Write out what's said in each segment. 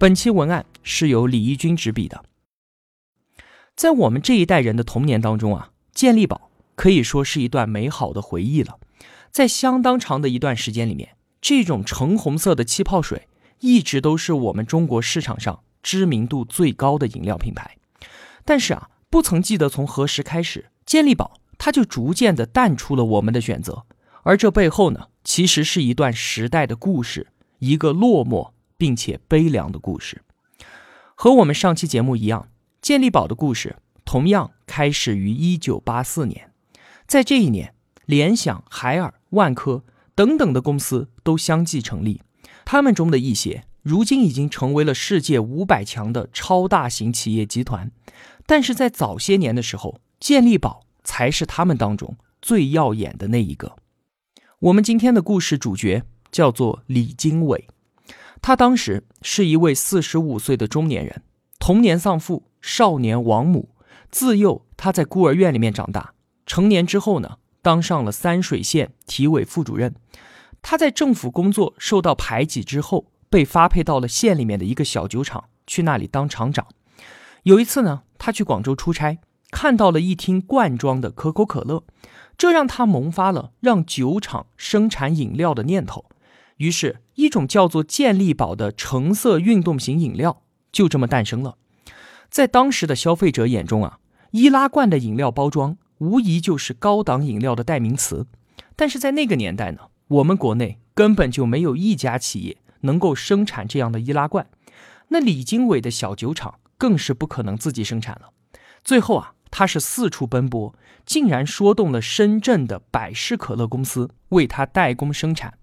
本期文案是由李义军执笔的。在我们这一代人的童年当中啊，健力宝可以说是一段美好的回忆了。在相当长的一段时间里面，这种橙红色的气泡水一直都是我们中国市场上知名度最高的饮料品牌。但是啊，不曾记得从何时开始，健力宝它就逐渐的淡出了我们的选择。而这背后呢，其实是一段时代的故事，一个落寞并且悲凉的故事。和我们上期节目一样，健力宝的故事同样开始于1984年，在这一年，联想、海尔。万科等等的公司都相继成立，他们中的一些如今已经成为了世界五百强的超大型企业集团，但是在早些年的时候，健力宝才是他们当中最耀眼的那一个。我们今天的故事主角叫做李经纬，他当时是一位四十五岁的中年人，童年丧父，少年亡母，自幼他在孤儿院里面长大，成年之后呢？当上了三水县体委副主任，他在政府工作受到排挤之后，被发配到了县里面的一个小酒厂，去那里当厂长。有一次呢，他去广州出差，看到了一听罐装的可口可乐，这让他萌发了让酒厂生产饮料的念头。于是，一种叫做健力宝的橙色运动型饮料就这么诞生了。在当时的消费者眼中啊，易拉罐的饮料包装。无疑就是高档饮料的代名词，但是在那个年代呢，我们国内根本就没有一家企业能够生产这样的易拉罐，那李经纬的小酒厂更是不可能自己生产了。最后啊，他是四处奔波，竟然说动了深圳的百事可乐公司为他代工生产。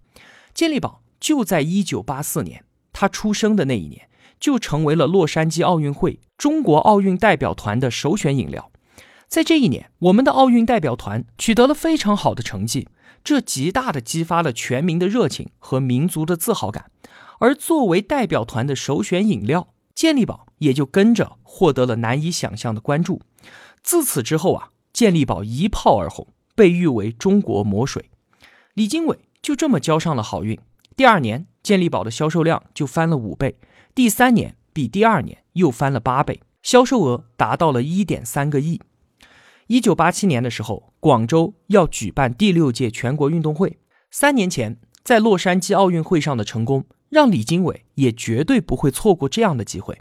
健力宝就在一九八四年，他出生的那一年，就成为了洛杉矶奥运会中国奥运代表团的首选饮料。在这一年，我们的奥运代表团取得了非常好的成绩，这极大的激发了全民的热情和民族的自豪感。而作为代表团的首选饮料，健力宝也就跟着获得了难以想象的关注。自此之后啊，健力宝一炮而红，被誉为中国魔水。李经纬就这么交上了好运。第二年，健力宝的销售量就翻了五倍；第三年，比第二年又翻了八倍，销售额达到了一点三个亿。一九八七年的时候，广州要举办第六届全国运动会。三年前在洛杉矶奥运会上的成功，让李经纬也绝对不会错过这样的机会。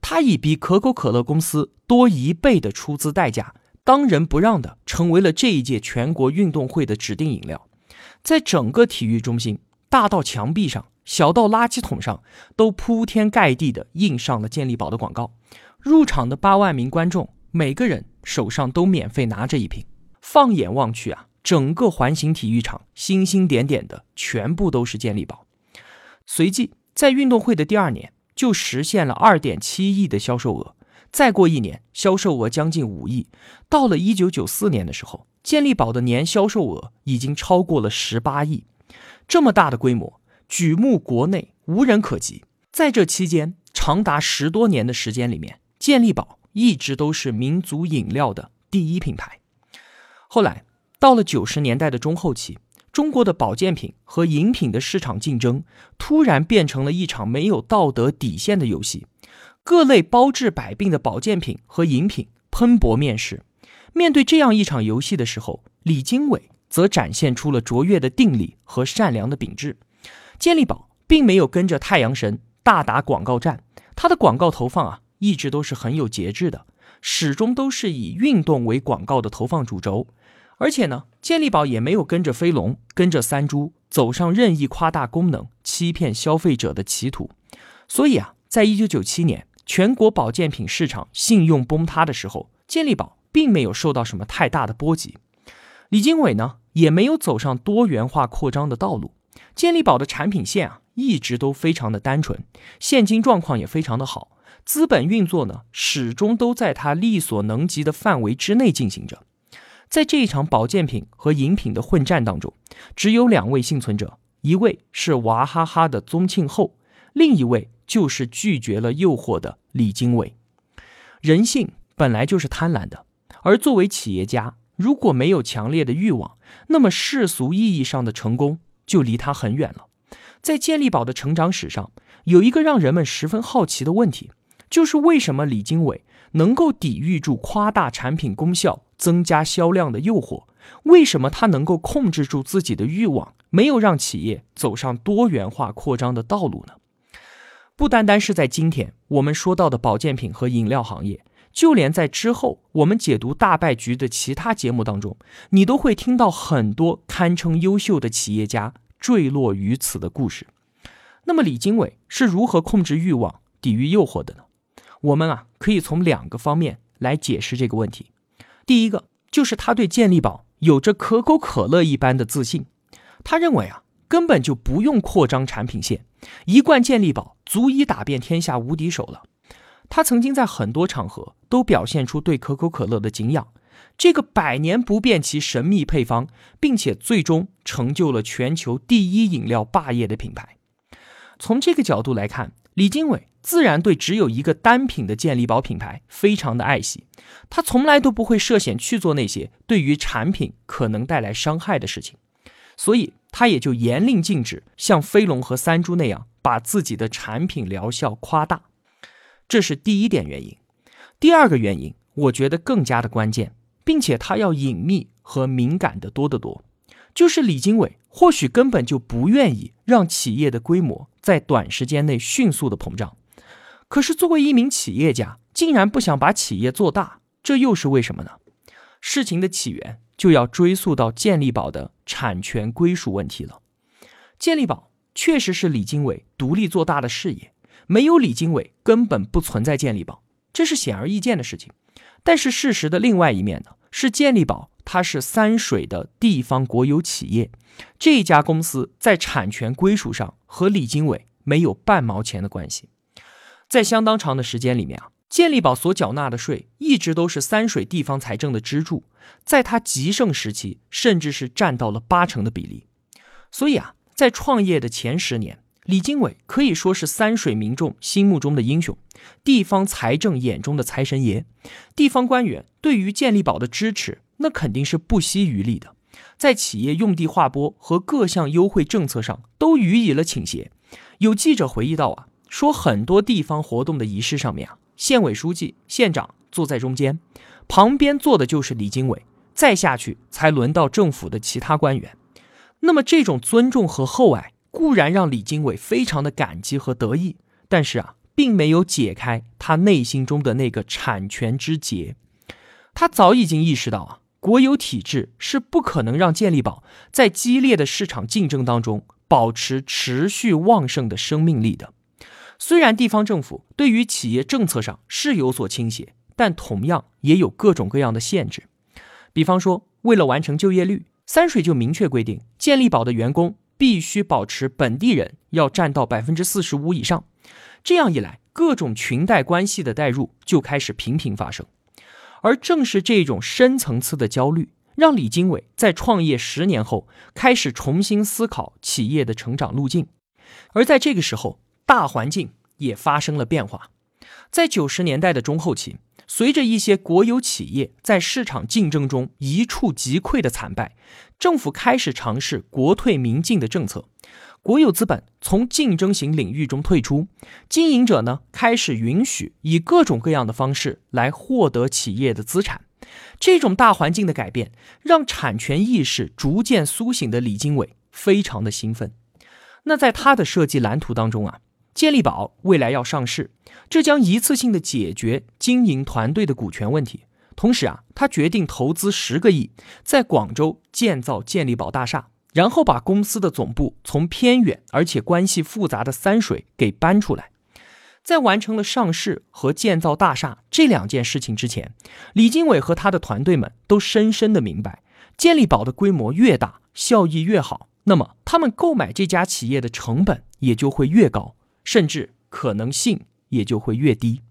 他以比可口可乐公司多一倍的出资代价，当仁不让的成为了这一届全国运动会的指定饮料。在整个体育中心，大到墙壁上，小到垃圾桶上，都铺天盖地的印上了健力宝的广告。入场的八万名观众，每个人。手上都免费拿着一瓶，放眼望去啊，整个环形体育场星星点点的，全部都是健力宝。随即在运动会的第二年，就实现了二点七亿的销售额。再过一年，销售额将近五亿。到了一九九四年的时候，健力宝的年销售额已经超过了十八亿。这么大的规模，举目国内无人可及。在这期间，长达十多年的时间里面，健力宝。一直都是民族饮料的第一品牌。后来到了九十年代的中后期，中国的保健品和饮品的市场竞争突然变成了一场没有道德底线的游戏。各类包治百病的保健品和饮品喷薄面世。面对这样一场游戏的时候，李经纬则展现出了卓越的定力和善良的秉质。健力宝并没有跟着太阳神大打广告战，它的广告投放啊。一直都是很有节制的，始终都是以运动为广告的投放主轴，而且呢，健力宝也没有跟着飞龙、跟着三株走上任意夸大功能、欺骗消费者的歧途。所以啊，在一九九七年全国保健品市场信用崩塌的时候，健力宝并没有受到什么太大的波及。李经纬呢，也没有走上多元化扩张的道路，健力宝的产品线啊。一直都非常的单纯，现金状况也非常的好，资本运作呢始终都在他力所能及的范围之内进行着。在这一场保健品和饮品的混战当中，只有两位幸存者，一位是娃哈哈的宗庆后，另一位就是拒绝了诱惑的李经纬。人性本来就是贪婪的，而作为企业家，如果没有强烈的欲望，那么世俗意义上的成功就离他很远了。在健力宝的成长史上，有一个让人们十分好奇的问题，就是为什么李经纬能够抵御住夸大产品功效？增加销量的诱惑，为什么他能够控制住自己的欲望，没有让企业走上多元化扩张的道路呢？不单单是在今天我们说到的保健品和饮料行业，就连在之后我们解读大败局的其他节目当中，你都会听到很多堪称优秀的企业家坠落于此的故事。那么李经纬是如何控制欲望、抵御诱惑的呢？我们啊，可以从两个方面来解释这个问题。第一个就是他对健力宝有着可口可乐一般的自信，他认为啊根本就不用扩张产品线，一罐健力宝足以打遍天下无敌手了。他曾经在很多场合都表现出对可口可乐的敬仰，这个百年不变其神秘配方，并且最终成就了全球第一饮料霸业的品牌。从这个角度来看，李经纬。自然对只有一个单品的健力宝品牌非常的爱惜，他从来都不会涉险去做那些对于产品可能带来伤害的事情，所以他也就严令禁止像飞龙和三株那样把自己的产品疗效夸大，这是第一点原因。第二个原因，我觉得更加的关键，并且它要隐秘和敏感的多得多，就是李经纬或许根本就不愿意让企业的规模在短时间内迅速的膨胀。可是，作为一名企业家，竟然不想把企业做大，这又是为什么呢？事情的起源就要追溯到健力宝的产权归属问题了。健力宝确实是李经纬独立做大的事业，没有李经纬，根本不存在健力宝，这是显而易见的事情。但是事实的另外一面呢，是健力宝它是三水的地方国有企业，这家公司在产权归属上和李经纬没有半毛钱的关系。在相当长的时间里面啊，健力宝所缴纳的税一直都是三水地方财政的支柱，在它极盛时期，甚至是占到了八成的比例。所以啊，在创业的前十年，李经纬可以说是三水民众心目中的英雄，地方财政眼中的财神爷。地方官员对于健力宝的支持，那肯定是不惜余力的，在企业用地划拨和各项优惠政策上都予以了倾斜。有记者回忆到啊。说很多地方活动的仪式上面啊，县委书记、县长坐在中间，旁边坐的就是李经纬，再下去才轮到政府的其他官员。那么这种尊重和厚爱固然让李经纬非常的感激和得意，但是啊，并没有解开他内心中的那个产权之结。他早已经意识到啊，国有体制是不可能让健力宝在激烈的市场竞争当中保持持续旺盛的生命力的。虽然地方政府对于企业政策上是有所倾斜，但同样也有各种各样的限制。比方说，为了完成就业率，三水就明确规定，健力宝的员工必须保持本地人要占到百分之四十五以上。这样一来，各种裙带关系的代入就开始频频发生。而正是这种深层次的焦虑，让李经纬在创业十年后开始重新思考企业的成长路径。而在这个时候，大环境也发生了变化，在九十年代的中后期，随着一些国有企业在市场竞争中一触即溃的惨败，政府开始尝试国退民进的政策，国有资本从竞争型领域中退出，经营者呢开始允许以各种各样的方式来获得企业的资产。这种大环境的改变，让产权意识逐渐苏醒的李经纬非常的兴奋。那在他的设计蓝图当中啊。健力宝未来要上市，这将一次性的解决经营团队的股权问题。同时啊，他决定投资十个亿，在广州建造健力宝大厦，然后把公司的总部从偏远而且关系复杂的三水给搬出来。在完成了上市和建造大厦这两件事情之前，李经纬和他的团队们都深深的明白，健力宝的规模越大，效益越好，那么他们购买这家企业的成本。也就会越高，甚至可能性也就会越低。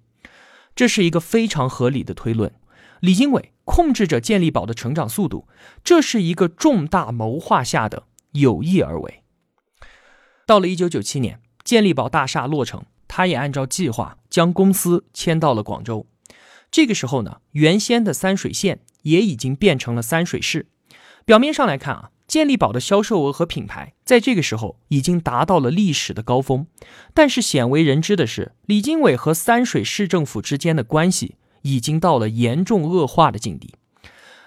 这是一个非常合理的推论。李经纬控制着健力宝的成长速度，这是一个重大谋划下的有意而为。到了一九九七年，健力宝大厦落成，他也按照计划将公司迁到了广州。这个时候呢，原先的三水县也已经变成了三水市。表面上来看啊，健力宝的销售额和品牌在这个时候已经达到了历史的高峰。但是鲜为人知的是，李经纬和三水市政府之间的关系。已经到了严重恶化的境地，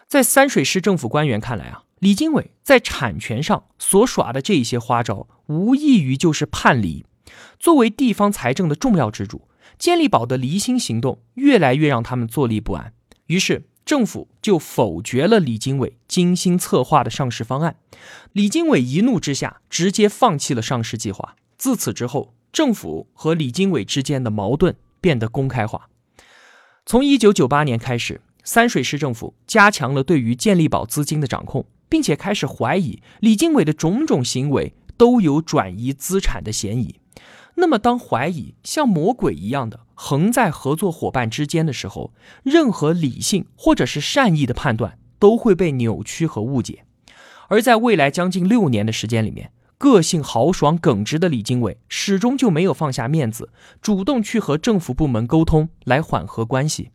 在三水市政府官员看来啊，李经纬在产权上所耍的这一些花招，无异于就是叛离。作为地方财政的重要支柱，健力宝的离心行动越来越让他们坐立不安。于是政府就否决了李经纬精心策划的上市方案。李经纬一怒之下，直接放弃了上市计划。自此之后，政府和李经纬之间的矛盾变得公开化。从一九九八年开始，三水市政府加强了对于健力宝资金的掌控，并且开始怀疑李经纬的种种行为都有转移资产的嫌疑。那么，当怀疑像魔鬼一样的横在合作伙伴之间的时候，任何理性或者是善意的判断都会被扭曲和误解。而在未来将近六年的时间里面，个性豪爽耿直的李经纬始终就没有放下面子，主动去和政府部门沟通来缓和关系。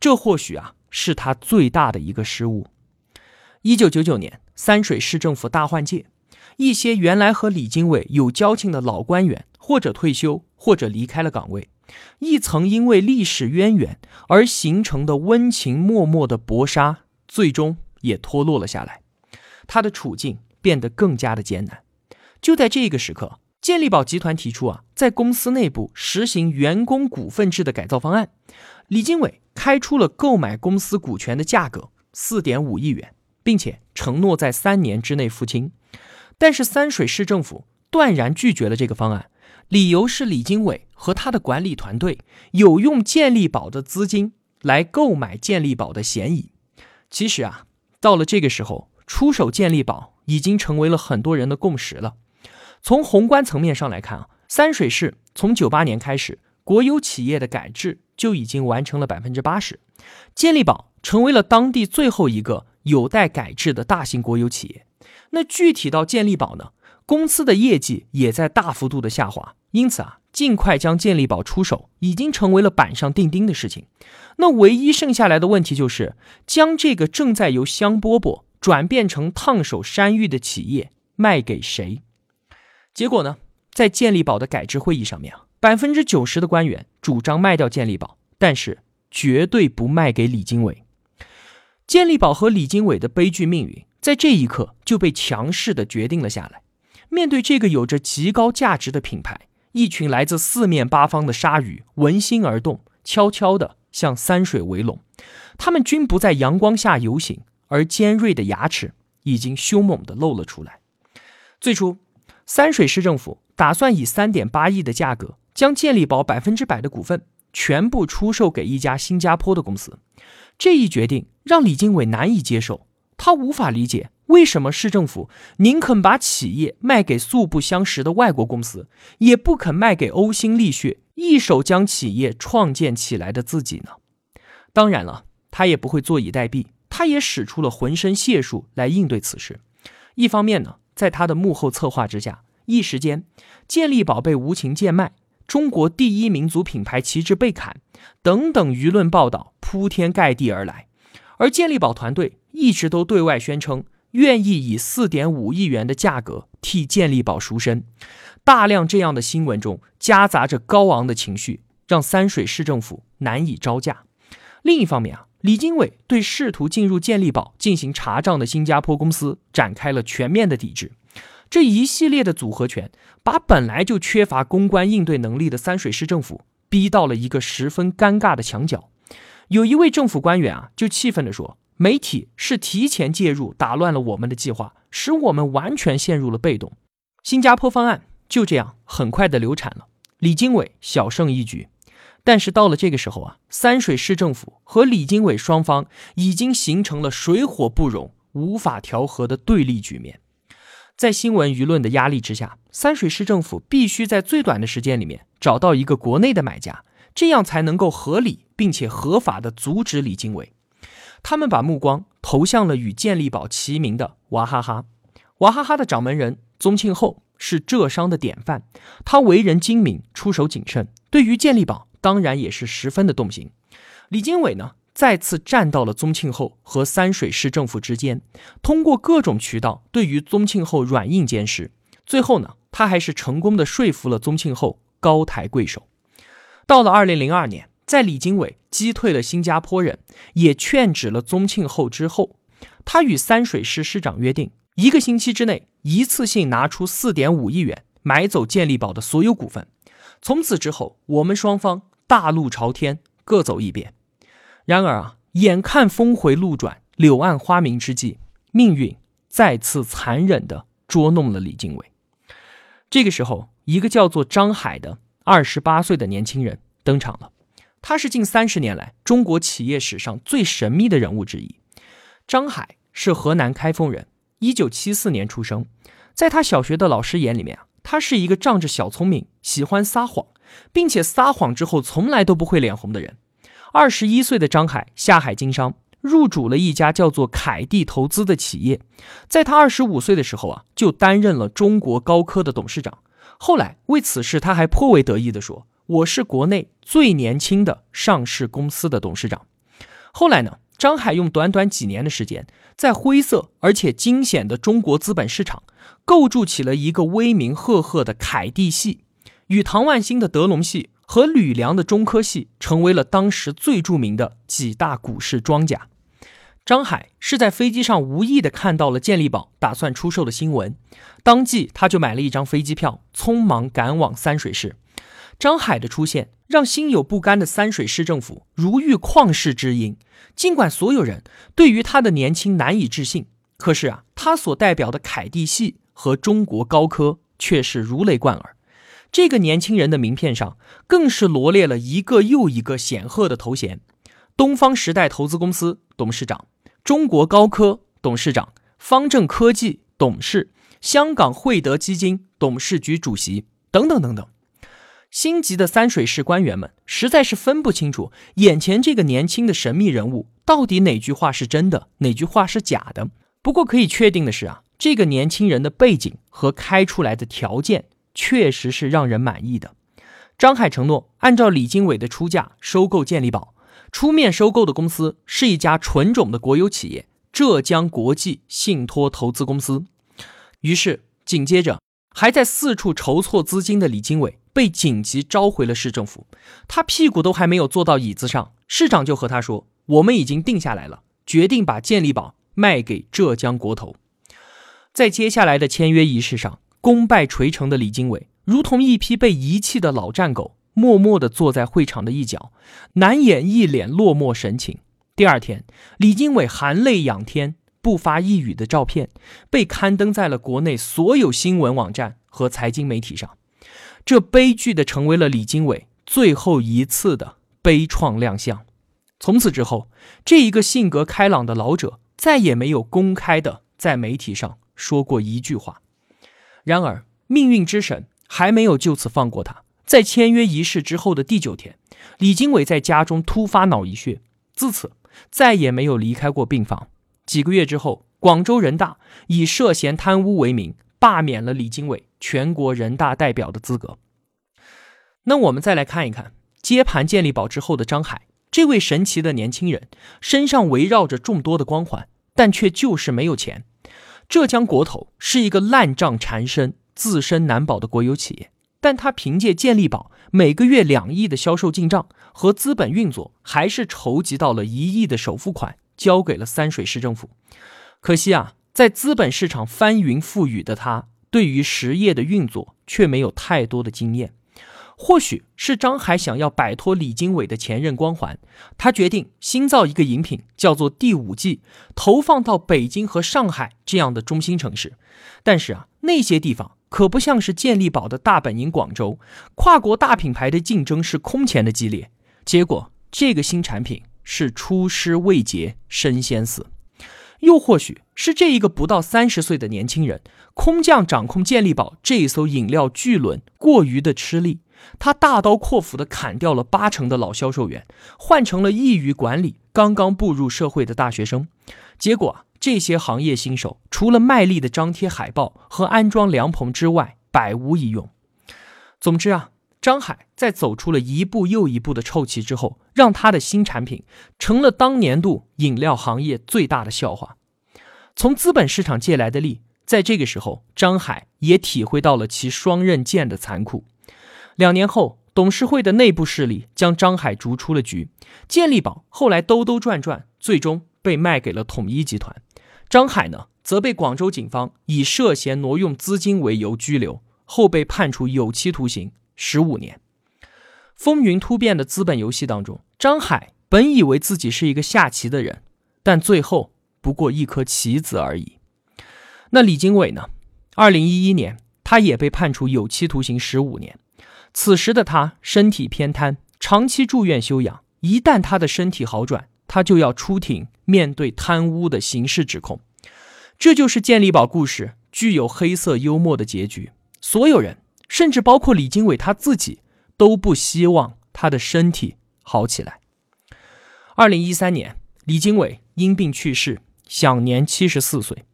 这或许啊是他最大的一个失误。一九九九年，三水市政府大换届，一些原来和李经纬有交情的老官员或者退休，或者离开了岗位，一层因为历史渊源而形成的温情脉脉的薄纱，最终也脱落了下来。他的处境变得更加的艰难。就在这个时刻，健力宝集团提出啊，在公司内部实行员工股份制的改造方案。李经纬开出了购买公司股权的价格四点五亿元，并且承诺在三年之内付清。但是三水市政府断然拒绝了这个方案，理由是李经纬和他的管理团队有用健力宝的资金来购买健力宝的嫌疑。其实啊，到了这个时候，出手健力宝已经成为了很多人的共识了。从宏观层面上来看啊，三水市从九八年开始，国有企业的改制就已经完成了百分之八十，健力宝成为了当地最后一个有待改制的大型国有企业。那具体到健力宝呢，公司的业绩也在大幅度的下滑，因此啊，尽快将健力宝出手已经成为了板上钉钉的事情。那唯一剩下来的问题就是将这个正在由香饽饽转变成烫手山芋的企业卖给谁？结果呢，在健力宝的改制会议上面啊，百分之九十的官员主张卖掉健力宝，但是绝对不卖给李经纬。健力宝和李经纬的悲剧命运在这一刻就被强势的决定了下来。面对这个有着极高价值的品牌，一群来自四面八方的鲨鱼闻心而动，悄悄地向三水围拢。他们均不在阳光下游行，而尖锐的牙齿已经凶猛地露了出来。最初。三水市政府打算以三点八亿的价格将健力宝百分之百的股份全部出售给一家新加坡的公司。这一决定让李经纬难以接受，他无法理解为什么市政府宁肯把企业卖给素不相识的外国公司，也不肯卖给呕心沥血、一手将企业创建起来的自己呢？当然了，他也不会坐以待毙，他也使出了浑身解数来应对此事。一方面呢。在他的幕后策划之下，一时间，健力宝被无情贱卖，中国第一民族品牌旗帜被砍，等等舆论报道铺天盖地而来。而健力宝团队一直都对外宣称，愿意以四点五亿元的价格替健力宝赎身。大量这样的新闻中夹杂着高昂的情绪，让三水市政府难以招架。另一方面啊。李经纬对试图进入健力宝进行查账的新加坡公司展开了全面的抵制，这一系列的组合拳把本来就缺乏公关应对能力的三水市政府逼到了一个十分尴尬的墙角。有一位政府官员啊，就气愤地说：“媒体是提前介入，打乱了我们的计划，使我们完全陷入了被动。”新加坡方案就这样很快的流产了，李经纬小胜一局。但是到了这个时候啊，三水市政府和李经纬双方已经形成了水火不容、无法调和的对立局面。在新闻舆论的压力之下，三水市政府必须在最短的时间里面找到一个国内的买家，这样才能够合理并且合法的阻止李经纬。他们把目光投向了与健力宝齐名的娃哈哈。娃哈哈的掌门人宗庆后是浙商的典范，他为人精明，出手谨慎，对于健力宝当然也是十分的动心。李经纬呢？再次站到了宗庆后和三水市政府之间，通过各种渠道对于宗庆后软硬兼施，最后呢，他还是成功的说服了宗庆后高抬贵手。到了二零零二年，在李经纬击退了新加坡人，也劝止了宗庆后之后，他与三水市市长约定，一个星期之内一次性拿出四点五亿元买走健力宝的所有股份。从此之后，我们双方大路朝天，各走一边。然而啊，眼看峰回路转、柳暗花明之际，命运再次残忍地捉弄了李经纬。这个时候，一个叫做张海的二十八岁的年轻人登场了。他是近三十年来中国企业史上最神秘的人物之一。张海是河南开封人，一九七四年出生。在他小学的老师眼里面啊，他是一个仗着小聪明、喜欢撒谎，并且撒谎之后从来都不会脸红的人。二十一岁的张海下海经商，入主了一家叫做凯地投资的企业。在他二十五岁的时候啊，就担任了中国高科的董事长。后来为此事，他还颇为得意地说：“我是国内最年轻的上市公司的董事长。”后来呢，张海用短短几年的时间，在灰色而且惊险的中国资本市场，构筑起了一个威名赫赫的凯蒂系，与唐万新的德隆系。和吕梁的中科系成为了当时最著名的几大股市庄家。张海是在飞机上无意的看到了健力宝打算出售的新闻，当即他就买了一张飞机票，匆忙赶往三水市。张海的出现让心有不甘的三水市政府如遇旷世之音。尽管所有人对于他的年轻难以置信，可是啊，他所代表的凯蒂系和中国高科却是如雷贯耳。这个年轻人的名片上更是罗列了一个又一个显赫的头衔：东方时代投资公司董事长、中国高科董事长、方正科技董事、香港汇德基金董事局主席等等等等。心急的三水市官员们实在是分不清楚眼前这个年轻的神秘人物到底哪句话是真的，哪句话是假的。不过可以确定的是啊，这个年轻人的背景和开出来的条件。确实是让人满意的。张海承诺按照李经纬的出价收购健力宝，出面收购的公司是一家纯种的国有企业——浙江国际信托投资公司。于是，紧接着还在四处筹措资金的李经纬被紧急召回了市政府。他屁股都还没有坐到椅子上，市长就和他说：“我们已经定下来了，决定把健力宝卖给浙江国投。”在接下来的签约仪式上。功败垂成的李经纬，如同一匹被遗弃的老战狗，默默地坐在会场的一角，难掩一脸落寞神情。第二天，李经纬含泪仰天，不发一语的照片被刊登在了国内所有新闻网站和财经媒体上。这悲剧的成为了李经纬最后一次的悲怆亮相。从此之后，这一个性格开朗的老者再也没有公开的在媒体上说过一句话。然而，命运之神还没有就此放过他。在签约仪式之后的第九天，李经纬在家中突发脑溢血，自此再也没有离开过病房。几个月之后，广州人大以涉嫌贪污为名，罢免了李经纬全国人大代表的资格。那我们再来看一看接盘健力宝之后的张海，这位神奇的年轻人，身上围绕着众多的光环，但却就是没有钱。浙江国投是一个烂账缠身、自身难保的国有企业，但他凭借健力宝每个月两亿的销售进账和资本运作，还是筹集到了一亿的首付款，交给了三水市政府。可惜啊，在资本市场翻云覆雨的他，对于实业的运作却没有太多的经验。或许是张海想要摆脱李经纬的前任光环，他决定新造一个饮品，叫做第五季，投放到北京和上海这样的中心城市。但是啊，那些地方可不像是健力宝的大本营广州，跨国大品牌的竞争是空前的激烈。结果，这个新产品是出师未捷身先死。又或许是这一个不到三十岁的年轻人，空降掌控健力宝这一艘饮料巨轮过于的吃力，他大刀阔斧地砍掉了八成的老销售员，换成了易于管理、刚刚步入社会的大学生。结果啊，这些行业新手除了卖力的张贴海报和安装凉棚之外，百无一用。总之啊。张海在走出了一步又一步的臭棋之后，让他的新产品成了当年度饮料行业最大的笑话。从资本市场借来的力，在这个时候，张海也体会到了其双刃剑的残酷。两年后，董事会的内部势力将张海逐出了局，健力宝后来兜兜转转，最终被卖给了统一集团。张海呢，则被广州警方以涉嫌挪用资金为由拘留，后被判处有期徒刑。十五年，风云突变的资本游戏当中，张海本以为自己是一个下棋的人，但最后不过一颗棋子而已。那李经纬呢？二零一一年，他也被判处有期徒刑十五年。此时的他身体偏瘫，长期住院休养。一旦他的身体好转，他就要出庭面对贪污的刑事指控。这就是健力宝故事具有黑色幽默的结局。所有人。甚至包括李经纬他自己都不希望他的身体好起来。二零一三年，李经纬因病去世，享年七十四岁。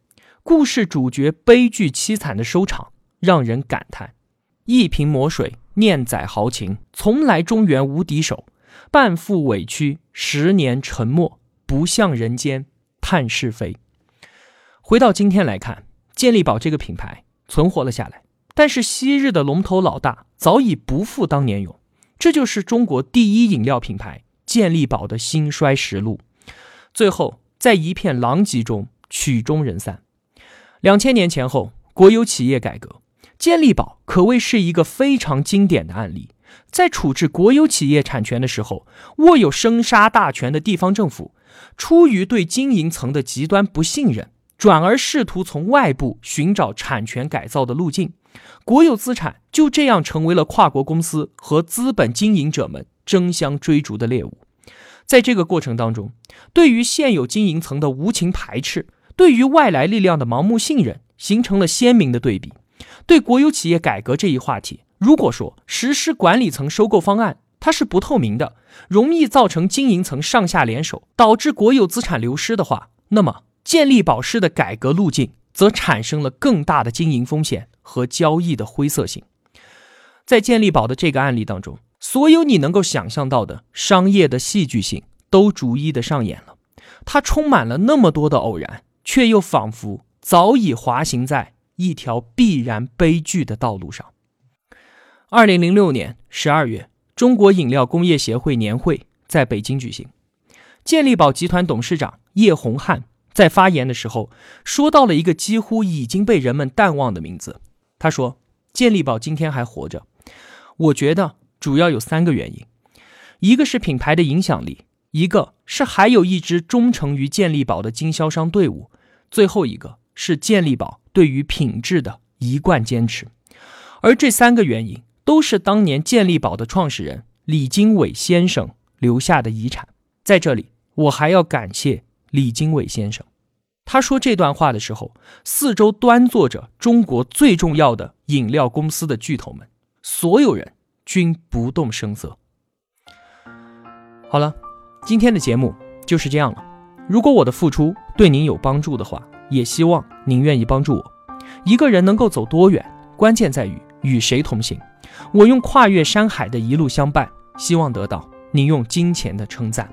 故事主角悲剧凄惨的收场，让人感叹：一瓶魔水，念载豪情，从来中原无敌手。半副委屈，十年沉默，不向人间探是非。回到今天来看，健力宝这个品牌存活了下来。但是昔日的龙头老大早已不复当年勇，这就是中国第一饮料品牌健力宝的兴衰实录。最后在一片狼藉中曲终人散。两千年前后，国有企业改革，健力宝可谓是一个非常经典的案例。在处置国有企业产权的时候，握有生杀大权的地方政府，出于对经营层的极端不信任，转而试图从外部寻找产权改造的路径。国有资产就这样成为了跨国公司和资本经营者们争相追逐的猎物。在这个过程当中，对于现有经营层的无情排斥，对于外来力量的盲目信任，形成了鲜明的对比。对国有企业改革这一话题，如果说实施管理层收购方案它是不透明的，容易造成经营层上下联手，导致国有资产流失的话，那么建立保式的改革路径则产生了更大的经营风险。和交易的灰色性，在健力宝的这个案例当中，所有你能够想象到的商业的戏剧性都逐一的上演了。它充满了那么多的偶然，却又仿佛早已滑行在一条必然悲剧的道路上。二零零六年十二月，中国饮料工业协会年会在北京举行，健力宝集团董事长叶洪汉在发言的时候说到了一个几乎已经被人们淡忘的名字。他说：“健力宝今天还活着，我觉得主要有三个原因，一个是品牌的影响力，一个是还有一支忠诚于健力宝的经销商队伍，最后一个是健力宝对于品质的一贯坚持。而这三个原因都是当年健力宝的创始人李经纬先生留下的遗产。在这里，我还要感谢李经纬先生。”他说这段话的时候，四周端坐着中国最重要的饮料公司的巨头们，所有人均不动声色。好了，今天的节目就是这样了。如果我的付出对您有帮助的话，也希望您愿意帮助我。一个人能够走多远，关键在于与谁同行。我用跨越山海的一路相伴，希望得到您用金钱的称赞。